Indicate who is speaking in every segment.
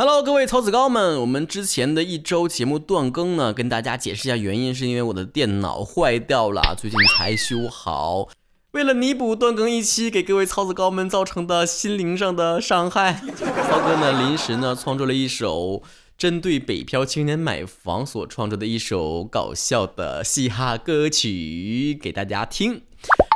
Speaker 1: Hello，各位曹子高们，我们之前的一周节目断更呢，跟大家解释一下原因，是因为我的电脑坏掉了，最近才修好。为了弥补断更一期给各位曹子高们造成的心灵上的伤害，曹哥呢临时呢创作了一首针对北漂青年买房所创作的一首搞笑的嘻哈歌曲给大家听。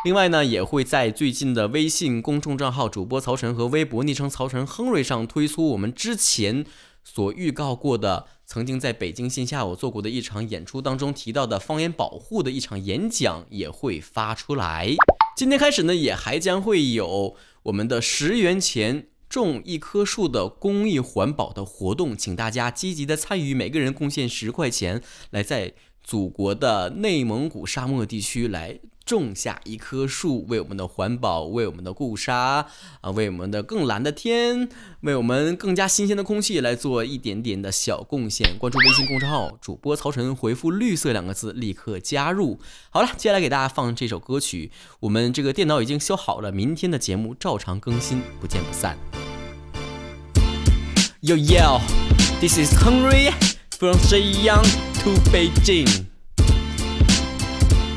Speaker 1: 另外呢，也会在最近的微信公众账号主播曹晨和微博昵称曹晨亨瑞上推出我们之前所预告过的，曾经在北京线下我做过的一场演出当中提到的方言保护的一场演讲也会发出来。今天开始呢，也还将会有我们的十元钱种一棵树的公益环保的活动，请大家积极的参与，每个人贡献十块钱，来在祖国的内蒙古沙漠地区来。种下一棵树，为我们的环保，为我们的固沙啊，为我们的更蓝的天，为我们更加新鲜的空气来做一点点的小贡献。关注微信公众号主播曹晨，回复“绿色”两个字，立刻加入。好了，接下来给大家放这首歌曲。我们这个电脑已经修好了，明天的节目照常更新，不见不散。Yo yo，this is Henry from Shenyang to Beijing。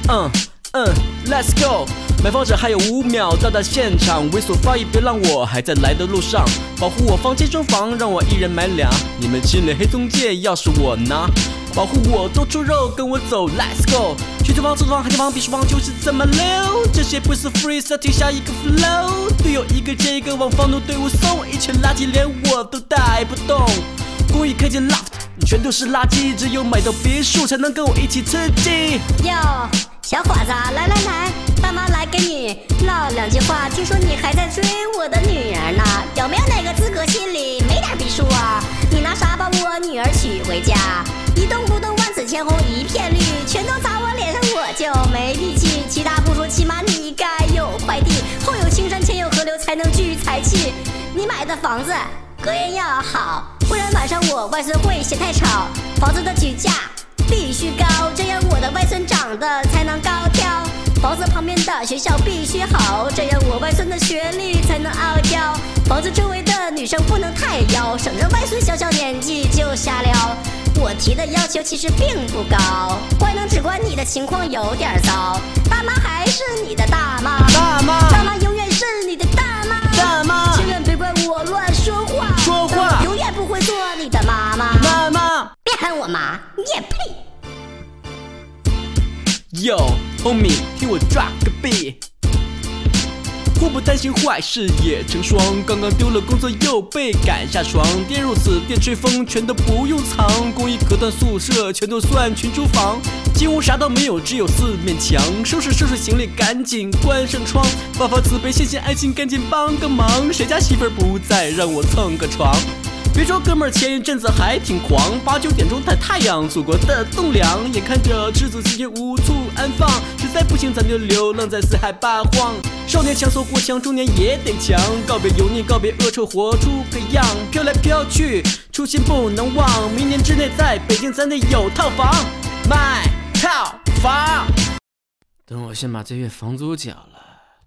Speaker 1: 嗯。嗯，Let's go，买房者还有五秒到达现场，猥琐发育别让我还在来的路上，保护我房间中房，让我一人买俩。你们请了黑中介，要是我拿，保护我多出肉，跟我走，Let's go，去租房、租房、海景房、别墅房就是这么溜，这些不是 free，是停下一个 flow，队友一个接一个往房奴队伍送，一群垃圾连我都带不动，公寓开间 loft，全都是垃圾，只有买到别墅才能跟我一起刺激。
Speaker 2: Yo。小伙子，来来来，大妈来跟你唠两句话。听说你还在追我的女儿呢，有没有哪个资格心里没点逼数啊？你拿啥把我女儿娶回家？一动不动万紫千红一片绿，全都砸我脸上我就没力气。其他不说，起码你该有块地，后有青山前有河流才能聚财气。你买的房子隔音要好，不然晚上我外孙会嫌太吵。房子的举价。必须高，这样我的外孙长得才。房子旁边的学校必须好，这样我外孙的学历才能傲娇。房子周围的女生不能太妖，省着外孙小小年纪就瞎撩。我提的要求其实并不高，怪能只怪你的情况有点糟。大妈还是你的大妈，
Speaker 1: 大妈，
Speaker 2: 大妈永远是你的大妈，
Speaker 1: 大妈，
Speaker 2: 千万别怪我乱说话，
Speaker 1: 说话，
Speaker 2: 永远不会做你的妈妈，
Speaker 1: 妈妈，
Speaker 2: 别喊我妈，你也配。
Speaker 1: Yo, homie，听我 drop 个 b。祸不单行，坏事也成双。刚刚丢了工作，又被赶下床。电褥子、电吹风，全都不用藏。公寓隔断宿舍，全都算群租房。进屋啥都没有，只有四面墙。收拾收拾行李，赶紧关上窗。发发慈悲，献献爱心，赶紧帮个忙。谁家媳妇儿不在，让我蹭个床。别说哥们儿前一阵子还挺狂，八九点钟晒太阳，祖国的栋梁，眼看着赤子之心无处安放，实在不行咱就流浪在四海八荒。少年强说过强，中年也得强，告别油腻，告别恶臭，活出个样。飘来飘去，初心不能忘，明年之内在北京咱得有套房，买套房。等我先把这月房租交了。